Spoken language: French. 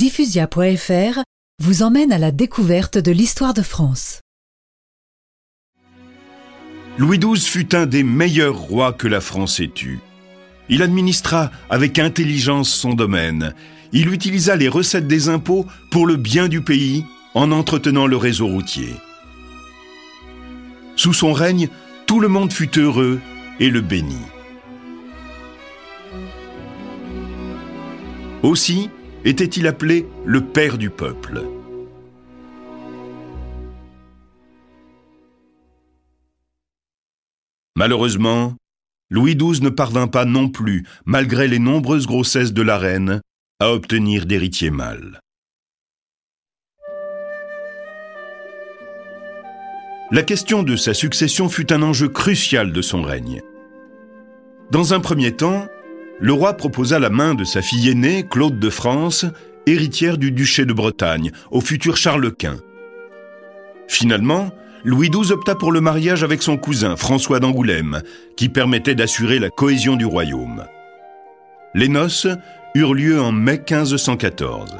Diffusia.fr vous emmène à la découverte de l'histoire de France. Louis XII fut un des meilleurs rois que la France ait eu. Il administra avec intelligence son domaine. Il utilisa les recettes des impôts pour le bien du pays en entretenant le réseau routier. Sous son règne, tout le monde fut heureux et le bénit. Aussi était-il appelé le père du peuple. Malheureusement, Louis XII ne parvint pas non plus, malgré les nombreuses grossesses de la reine, à obtenir d'héritier mâle. La question de sa succession fut un enjeu crucial de son règne. Dans un premier temps, le roi proposa la main de sa fille aînée, Claude de France, héritière du duché de Bretagne, au futur Charles Quint. Finalement, Louis XII opta pour le mariage avec son cousin François d'Angoulême, qui permettait d'assurer la cohésion du royaume. Les noces eurent lieu en mai 1514.